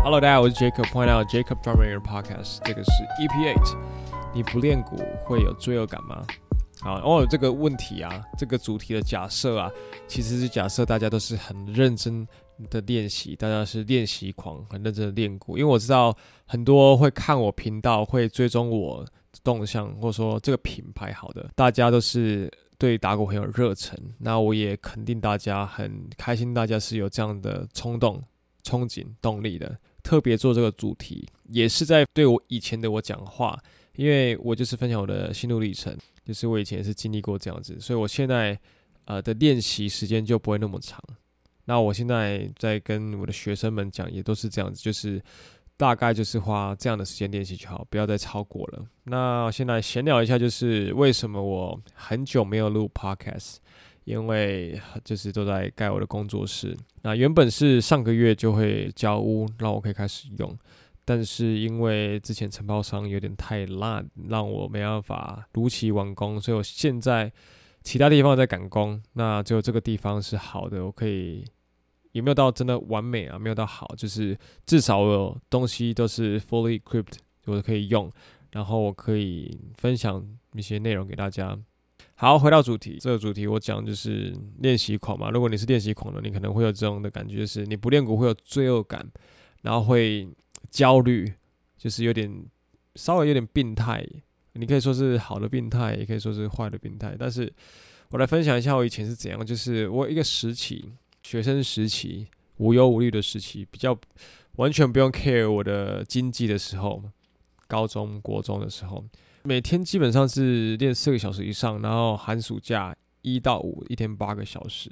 Hello，大家好，我是 Jacob。Point out Jacob Drumemory Podcast，这个是 EP8。你不练鼓会有罪恶感吗？好，哦，这个问题啊，这个主题的假设啊，其实是假设大家都是很认真的练习，大家是练习狂，很认真的练鼓。因为我知道很多会看我频道、会追踪我动向，或者说这个品牌好的，大家都是对打鼓很有热忱。那我也肯定大家很开心，大家是有这样的冲动、憧憬、动力的。特别做这个主题，也是在对我以前的我讲话，因为我就是分享我的心路历程，就是我以前也是经历过这样子，所以我现在呃的练习时间就不会那么长。那我现在在跟我的学生们讲，也都是这样子，就是大概就是花这样的时间练习就好，不要再超过了。那现在闲聊一下，就是为什么我很久没有录 Podcast。因为就是都在盖我的工作室，那原本是上个月就会交屋，让我可以开始用，但是因为之前承包商有点太烂，让我没办法如期完工，所以我现在其他地方在赶工，那只有这个地方是好的，我可以也没有到真的完美啊，没有到好，就是至少我有东西都是 fully equipped，我可以用，然后我可以分享一些内容给大家。好，回到主题，这个主题我讲就是练习狂嘛。如果你是练习狂的，你可能会有这种的感觉，就是你不练鼓会有罪恶感，然后会焦虑，就是有点稍微有点病态。你可以说是好的病态，也可以说是坏的病态。但是我来分享一下我以前是怎样，就是我一个时期，学生时期，无忧无虑的时期，比较完全不用 care 我的经济的时候，高中国中的时候。每天基本上是练四个小时以上，然后寒暑假一到五一天八个小时。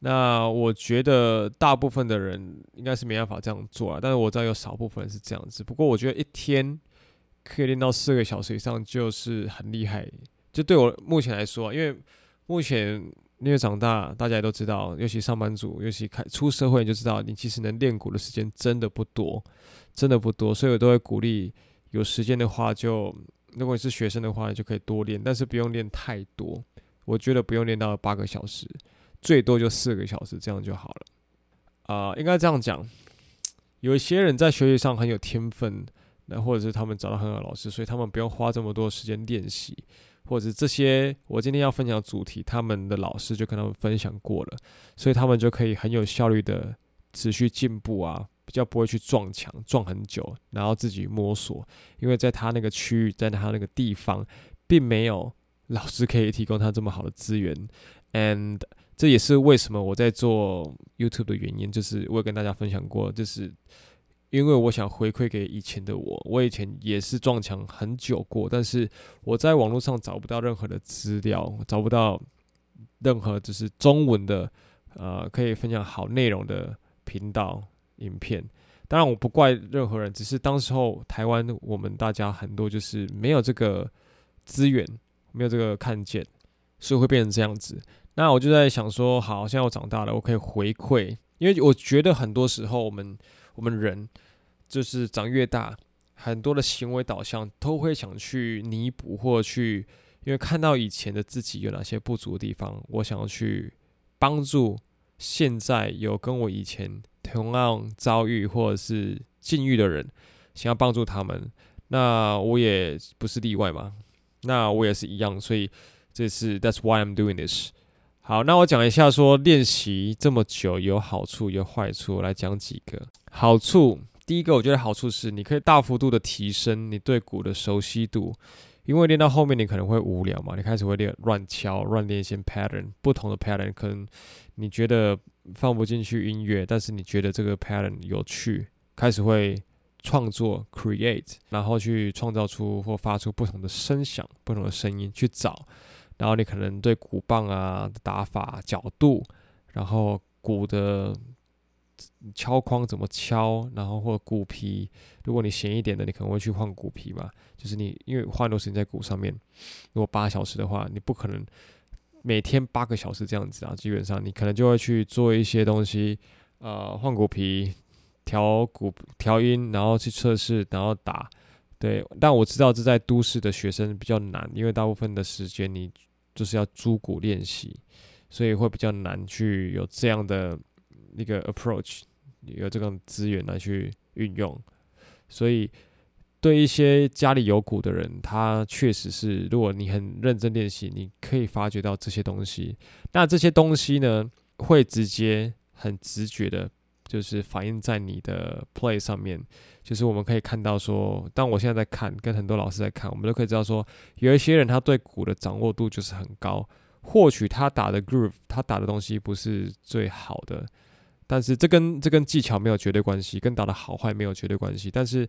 那我觉得大部分的人应该是没办法这样做啊，但是我知道有少部分人是这样子。不过我觉得一天可以练到四个小时以上就是很厉害。就对我目前来说，因为目前因为长大，大家也都知道，尤其上班族，尤其开出社会，就知道你其实能练鼓的时间真的不多，真的不多。所以我都会鼓励有时间的话就。如果你是学生的话，就可以多练，但是不用练太多。我觉得不用练到八个小时，最多就四个小时，这样就好了。啊、应该这样讲，有一些人在学习上很有天分，那或者是他们找到很好的老师，所以他们不用花这么多时间练习，或者是这些我今天要分享的主题，他们的老师就跟他们分享过了，所以他们就可以很有效率的持续进步啊。比较不会去撞墙，撞很久，然后自己摸索，因为在他那个区域，在他那个地方，并没有老师可以提供他这么好的资源，and 这也是为什么我在做 YouTube 的原因，就是我有跟大家分享过，就是因为我想回馈给以前的我，我以前也是撞墙很久过，但是我在网络上找不到任何的资料，找不到任何就是中文的，呃，可以分享好内容的频道。影片，当然我不怪任何人，只是当时候台湾我们大家很多就是没有这个资源，没有这个看见，所以会变成这样子。那我就在想说，好，现在我长大了，我可以回馈，因为我觉得很多时候我们我们人就是长越大，很多的行为导向都会想去弥补或去，因为看到以前的自己有哪些不足的地方，我想要去帮助现在有跟我以前。同样遭遇或者是境遇的人，想要帮助他们，那我也不是例外嘛。那我也是一样，所以这是 That's why I'm doing this。好，那我讲一下说练习这么久有好处有坏处，我来讲几个好处。第一个，我觉得好处是你可以大幅度的提升你对鼓的熟悉度，因为练到后面你可能会无聊嘛，你开始会练乱敲乱练一些 pattern，不同的 pattern，可能你觉得。放不进去音乐，但是你觉得这个 pattern 有趣，开始会创作 create，然后去创造出或发出不同的声响、不同的声音去找，然后你可能对鼓棒啊打法、角度，然后鼓的敲框怎么敲，然后或者鼓皮，如果你闲一点的，你可能会去换鼓皮嘛，就是你因为花很多时间在鼓上面，如果八小时的话，你不可能。每天八个小时这样子啊，基本上你可能就会去做一些东西，呃，换鼓皮、调鼓、调音，然后去测试，然后打。对，但我知道这在都市的学生比较难，因为大部分的时间你就是要租鼓练习，所以会比较难去有这样的一个 approach，有这个资源来去运用。所以，对一些家里有鼓的人，他确实是，如果你很认真练习，你可以发觉到这些东西。那这些东西呢，会直接很直觉的，就是反映在你的 play 上面。就是我们可以看到说，当我现在在看，跟很多老师在看，我们都可以知道说，有一些人他对鼓的掌握度就是很高。或许他打的 groove，他打的东西不是最好的。但是这跟这跟技巧没有绝对关系，跟打的好坏没有绝对关系。但是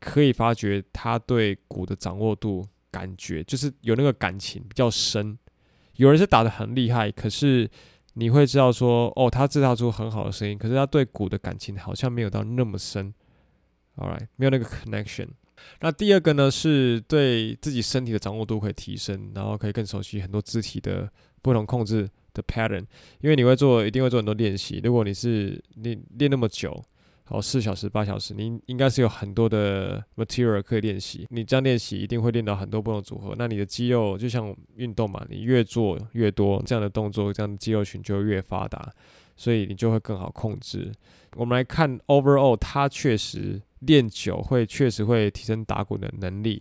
可以发觉他对鼓的掌握度、感觉，就是有那个感情比较深。有人是打的很厉害，可是你会知道说，哦，他制造出很好的声音，可是他对鼓的感情好像没有到那么深。All right，没有那个 connection。那第二个呢，是对自己身体的掌握度可以提升，然后可以更熟悉很多肢体的不同控制的 pattern，因为你会做，一定会做很多练习。如果你是你练那么久，好四小时、八小时，你应该是有很多的 material 可以练习。你这样练习一定会练到很多不同组合。那你的肌肉就像运动嘛，你越做越多这样的动作，这样的肌肉群就越发达，所以你就会更好控制。我们来看 overall，它确实练久会确实会提升打鼓的能力。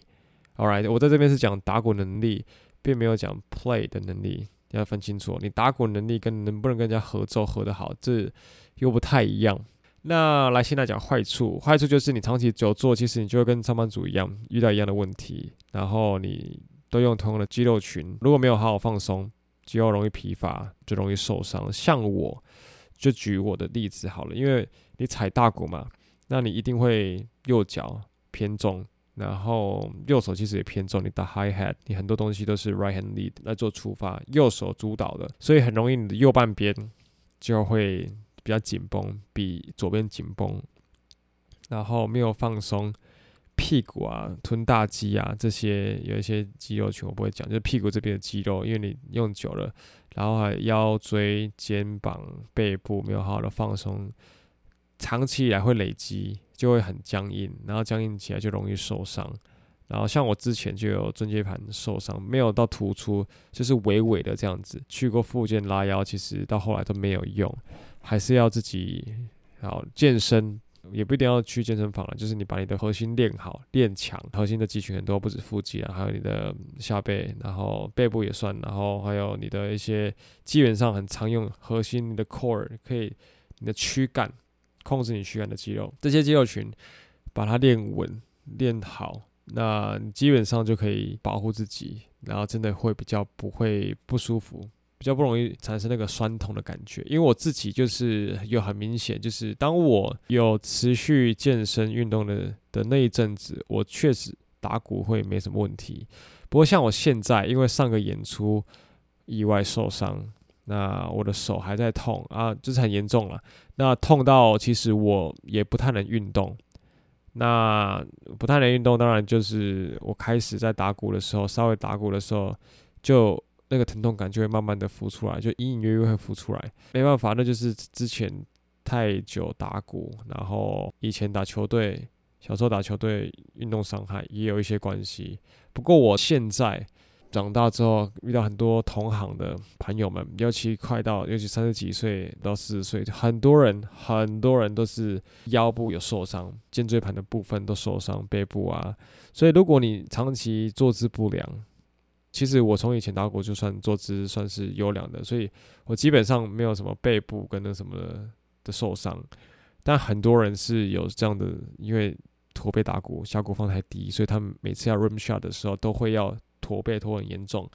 All right，我在这边是讲打鼓能力，并没有讲 play 的能力。要分清楚，你打鼓能力跟能不能跟人家合奏合得好，这又不太一样。那来现在讲坏处，坏处就是你长期久坐，其实你就会跟上班族一样，遇到一样的问题。然后你都用同样的肌肉群，如果没有好好放松，肌肉容易疲乏，就容易受伤。像我就举我的例子好了，因为你踩大鼓嘛，那你一定会右脚偏重。然后右手其实也偏重，你打 hi hat，你很多东西都是 right hand lead 来做出发，右手主导的，所以很容易你的右半边就会比较紧绷，比左边紧绷。然后没有放松屁股啊、臀大肌啊这些，有一些肌肉群我不会讲，就是屁股这边的肌肉，因为你用久了，然后还腰椎、肩膀、背部没有好好的放松，长期以来会累积。就会很僵硬，然后僵硬起来就容易受伤。然后像我之前就有椎间盘受伤，没有到突出，就是微微的这样子。去过复健拉腰，其实到后来都没有用，还是要自己好健身，也不一定要去健身房了。就是你把你的核心练好、练强，核心的肌群很多，不止腹肌啊，还有你的下背，然后背部也算，然后还有你的一些基本上很常用核心，你的 core 可以，你的躯干。控制你躯干的肌肉，这些肌肉群把它练稳、练好，那基本上就可以保护自己，然后真的会比较不会不舒服，比较不容易产生那个酸痛的感觉。因为我自己就是有很明显，就是当我有持续健身运动的的那一阵子，我确实打鼓会没什么问题。不过像我现在，因为上个演出意外受伤。那我的手还在痛啊，就是很严重了。那痛到其实我也不太能运动。那不太能运动，当然就是我开始在打鼓的时候，稍微打鼓的时候，就那个疼痛感就会慢慢的浮出来，就隐隐约约会浮出来。没办法，那就是之前太久打鼓，然后以前打球队，小时候打球队运动伤害也有一些关系。不过我现在。长大之后遇到很多同行的朋友们，尤其快到，尤其三十几岁到四十岁，很多人很多人都是腰部有受伤，肩椎盘的部分都受伤，背部啊。所以如果你长期坐姿不良，其实我从以前打鼓就算坐姿算是优良的，所以我基本上没有什么背部跟那什么的，受伤。但很多人是有这样的，因为驼背打鼓，下鼓放太低，所以他们每次要 rim shot 的时候都会要。驼背驼很严重，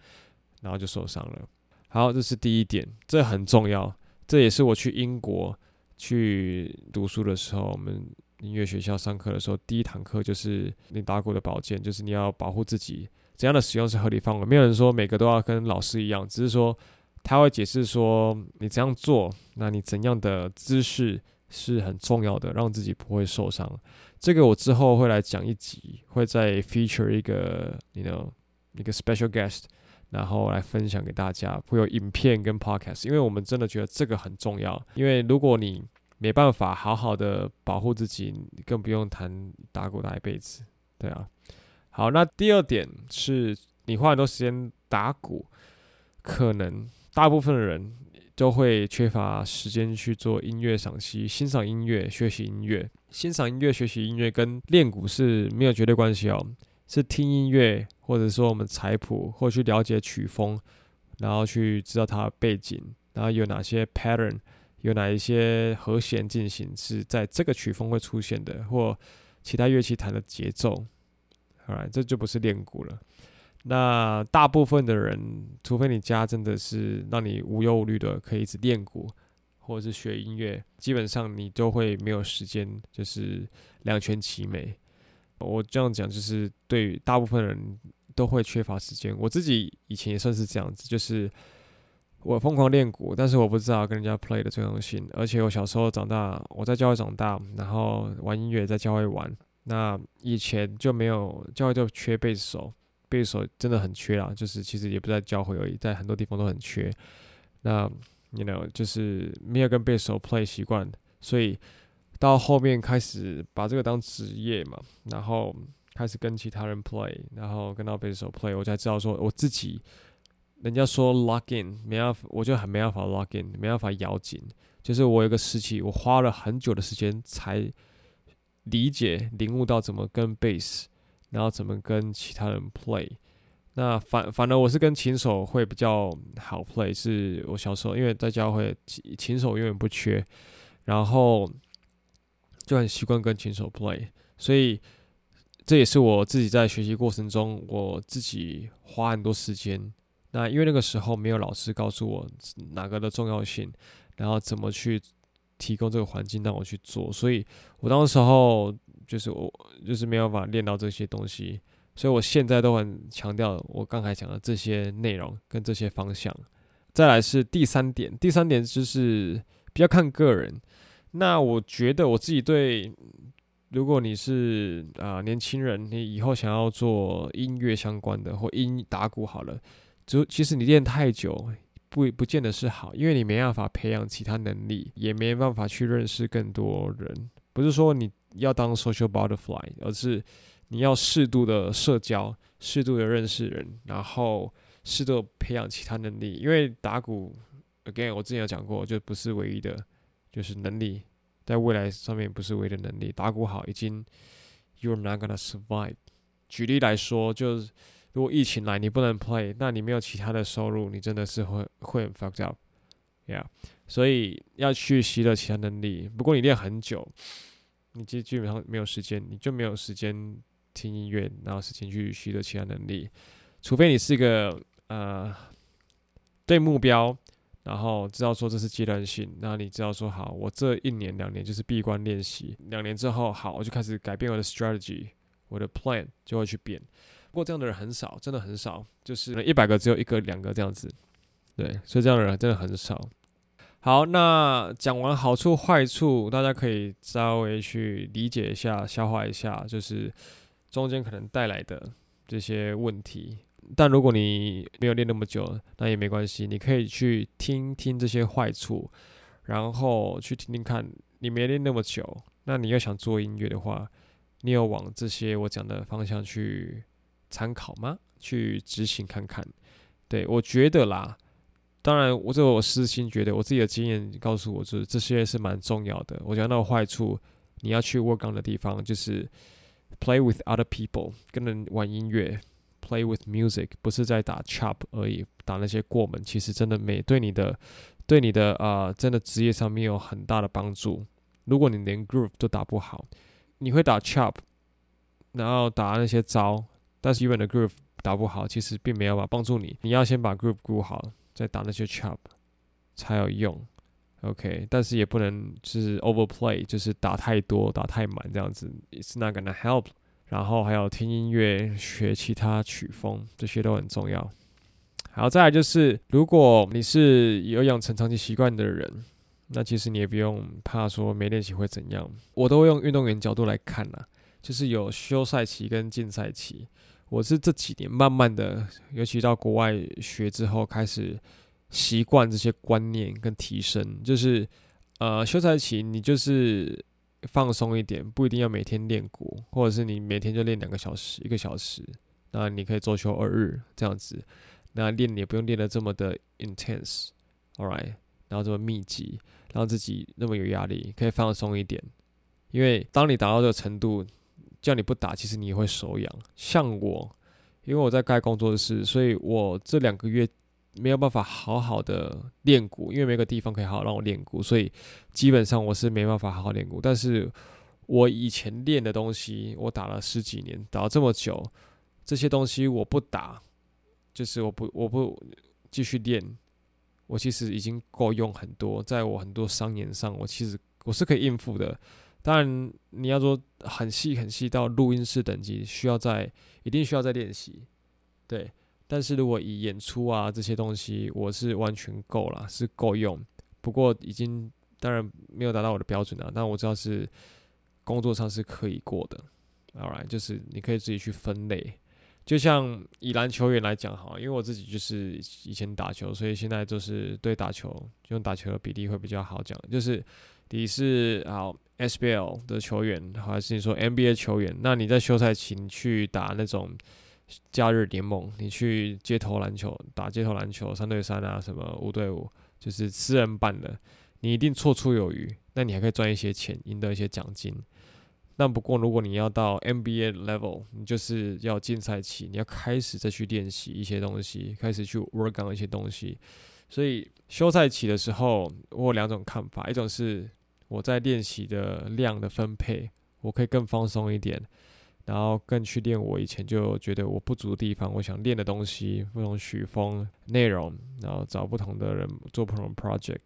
然后就受伤了。好，这是第一点，这很重要。这也是我去英国去读书的时候，我们音乐学校上课的时候，第一堂课就是你打鼓的保健，就是你要保护自己，怎样的使用是合理范围。没有人说每个都要跟老师一样，只是说他会解释说你怎样做，那你怎样的姿势是很重要的，让自己不会受伤。这个我之后会来讲一集，会再 feature 一个，you know。一个 special guest，然后来分享给大家，会有影片跟 podcast，因为我们真的觉得这个很重要。因为如果你没办法好好的保护自己，你更不用谈打鼓打一辈子，对啊。好，那第二点是你花很多时间打鼓，可能大部分的人都会缺乏时间去做音乐赏析、欣赏音乐、学习音乐。欣赏音乐、学习音乐跟练鼓是没有绝对关系哦，是听音乐，或者说我们采谱，或去了解曲风，然后去知道它背景，然后有哪些 pattern，有哪一些和弦进行是在这个曲风会出现的，或其他乐器弹的节奏。好，right，这就不是练鼓了。那大部分的人，除非你家真的是让你无忧无虑的可以一直练鼓，或者是学音乐，基本上你都会没有时间，就是两全其美。我这样讲，就是对于大部分人都会缺乏时间。我自己以前也算是这样子，就是我疯狂练鼓，但是我不知道跟人家 play 的重要性。而且我小时候长大，我在教会长大，然后玩音乐在教会玩。那以前就没有教会就缺贝斯手。贝斯手真的很缺啊，就是其实也不在教会而已，在很多地方都很缺。那 you know 就是没有跟贝斯手 play 习惯，所以到后面开始把这个当职业嘛，然后开始跟其他人 play，然后跟到贝斯手 play，我才知道说我自己，人家说 lock in 没办法，我就很没办法 lock in，没办法咬紧。就是我有个时期，我花了很久的时间才理解领悟到怎么跟贝斯。然后怎么跟其他人 play？那反反而我是跟琴手会比较好 play。是我小时候因为在教会琴琴手永远不缺，然后就很习惯跟琴手 play。所以这也是我自己在学习过程中我自己花很多时间。那因为那个时候没有老师告诉我哪个的重要性，然后怎么去提供这个环境让我去做，所以我当时候。就是我就是没有办法练到这些东西，所以我现在都很强调我刚才讲的这些内容跟这些方向。再来是第三点，第三点就是比较看个人。那我觉得我自己对，如果你是啊、年轻人，你以后想要做音乐相关的或音打鼓好了，就其实你练太久不不见得是好，因为你没办法培养其他能力，也没办法去认识更多人。不是说你。要当 social butterfly，而是你要适度的社交，适度的认识人，然后适度培养其他能力。因为打鼓，again，我之前有讲过，就不是唯一的，就是能力，在未来上面不是唯一的能力。打鼓好，已经 you're not gonna survive。举例来说，就是如果疫情来，你不能 play，那你没有其他的收入，你真的是会会很 fucked up，yeah。所以要去习得其他能力。不过你练很久。你基基本上没有时间，你就没有时间听音乐，然后时间去习得其他能力，除非你是一个呃对目标，然后知道说这是阶段性，那你知道说好，我这一年两年就是闭关练习，两年之后好，我就开始改变我的 strategy，我的 plan 就会去变。不过这样的人很少，真的很少，就是一百个只有一个两个这样子，对，所以这样的人真的很少。好，那讲完好处坏处，大家可以稍微去理解一下、消化一下，就是中间可能带来的这些问题。但如果你没有练那么久，那也没关系，你可以去听听这些坏处，然后去听听看。你没练那么久，那你又想做音乐的话，你有往这些我讲的方向去参考吗？去执行看看。对，我觉得啦。当然，我这我私心觉得，我自己的经验告诉我，就是这些是蛮重要的。我讲到坏处，你要去 work on 的地方，就是 play with other people，跟人玩音乐，play with music，不是在打 chop 而已，打那些过门，其实真的没对你的，对你的啊、真的职业上面有很大的帮助。如果你连 groove 都打不好，你会打 chop，然后打那些招，但是原本的 groove 打不好，其实并没有办法帮助你。你要先把 groove 好。再打那些 chop 才有用，OK，但是也不能是 overplay，就是打太多、打太满这样子，It's not gonna help。然后还有听音乐、学其他曲风，这些都很重要。好，再来就是，如果你是有养成长期习惯的人，那其实你也不用怕说没练习会怎样。我都会用运动员角度来看啦，就是有休赛期跟禁赛期。我是这几年慢慢的，尤其到国外学之后，开始习惯这些观念跟提升。就是，呃，休赛期你就是放松一点，不一定要每天练鼓，或者是你每天就练两个小时、一个小时，那你可以周休二日这样子，那练也不用练得这么的 intense，all right。然后这么密集，让自己那么有压力，可以放松一点。因为当你达到这个程度，叫你不打，其实你也会手痒。像我，因为我在该工作室，所以我这两个月没有办法好好的练鼓，因为没个地方可以好好让我练鼓，所以基本上我是没办法好好练鼓。但是我以前练的东西，我打了十几年，打了这么久，这些东西我不打，就是我不我不继续练，我其实已经够用很多，在我很多商演上，我其实我是可以应付的。当然，你要说很细很细到录音室等级，需要在一定需要再练习，对。但是如果以演出啊这些东西，我是完全够了，是够用。不过已经当然没有达到我的标准了，但我知道是工作上是可以过的。All right，就是你可以自己去分类。就像以篮球员来讲哈，因为我自己就是以前打球，所以现在就是对打球用打球的比例会比较好讲，就是你是好。SBL 的球员，还是你说 NBA 球员？那你在休赛期你去打那种假日联盟，你去街头篮球打街头篮球，三对三啊，什么五对五，就是私人办的，你一定绰绰有余。那你还可以赚一些钱，赢得一些奖金。那不过如果你要到 NBA level，你就是要竞赛期，你要开始再去练习一些东西，开始去 work on 一些东西。所以休赛期的时候，我有两种看法，一种是。我在练习的量的分配，我可以更放松一点，然后更去练我以前就觉得我不足的地方，我想练的东西，不同曲风、内容，然后找不同的人做不同的 project。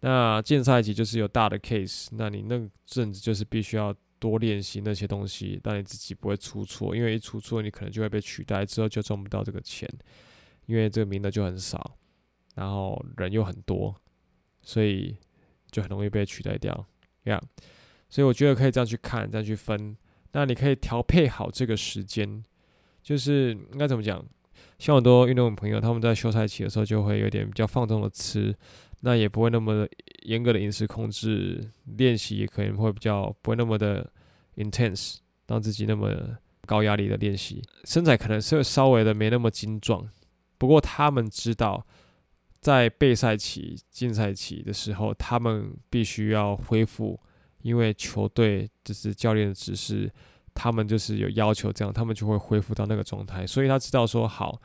那进赛级就是有大的 case，那你那阵子就是必须要多练习那些东西，让你自己不会出错，因为一出错你可能就会被取代，之后就赚不到这个钱，因为这个名额就很少，然后人又很多，所以。就很容易被取代掉，呀、yeah，所以我觉得可以这样去看，这样去分。那你可以调配好这个时间，就是应该怎么讲？像很多运动朋友，他们在休赛期的时候就会有点比较放纵的吃，那也不会那么严格的饮食控制，练习也可能会比较不会那么的 intense，让自己那么高压力的练习，身材可能是稍微的没那么精壮。不过他们知道。在备赛期、进赛期的时候，他们必须要恢复，因为球队就是教练的指示，他们就是有要求这样，他们就会恢复到那个状态。所以他知道说好，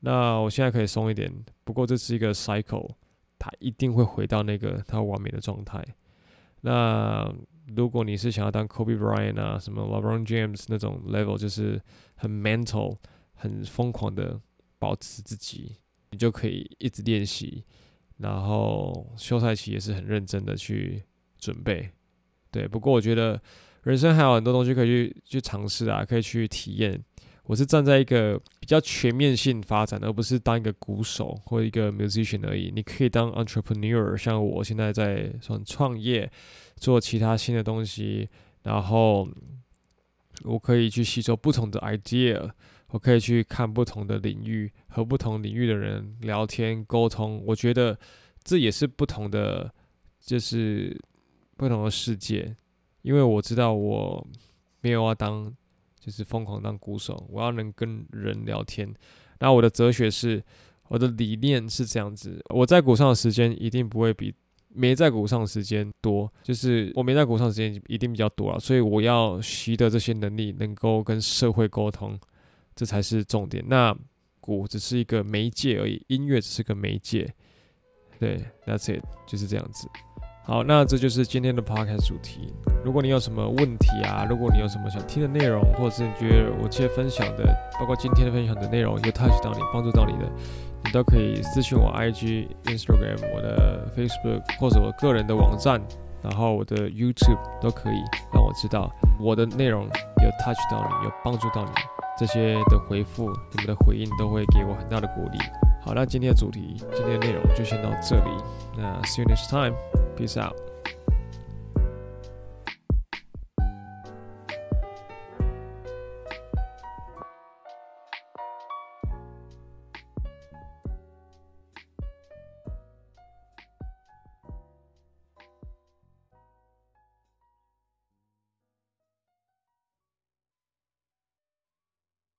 那我现在可以松一点。不过这是一个 cycle，他一定会回到那个他完美的状态。那如果你是想要当 Kobe Bryant 啊，什么 LeBron James 那种 level，就是很 mental、很疯狂的保持自己。你就可以一直练习，然后休赛期也是很认真的去准备，对。不过我觉得人生还有很多东西可以去去尝试啊，可以去体验。我是站在一个比较全面性发展，而不是当一个鼓手或一个 musician 而已。你可以当 entrepreneur，像我现在在说创业，做其他新的东西，然后我可以去吸收不同的 idea。我可以去看不同的领域，和不同领域的人聊天沟通。我觉得这也是不同的，就是不同的世界。因为我知道我没有要当，就是疯狂当鼓手，我要能跟人聊天。那我的哲学是，我的理念是这样子：我在鼓上的时间一定不会比没在鼓上的时间多，就是我没在鼓上的时间一定比较多了。所以我要习得这些能力，能够跟社会沟通。这才是重点。那鼓只是一个媒介而已，音乐只是个媒介。对，That's it，就是这样子。好，那这就是今天的 Podcast 主题。如果你有什么问题啊，如果你有什么想听的内容，或者是你觉得我今天分享的，包括今天的分享的内容有 touch 到你，帮助到你的，你都可以私讯我 IG、Instagram、我的 Facebook 或者我个人的网站，然后我的 YouTube 都可以让我知道我的内容有 touch 到你，有帮助到你。这些的回复，你们的回应都会给我很大的鼓励。好，那今天的主题，今天的内容就先到这里。那 see you next time Peace out.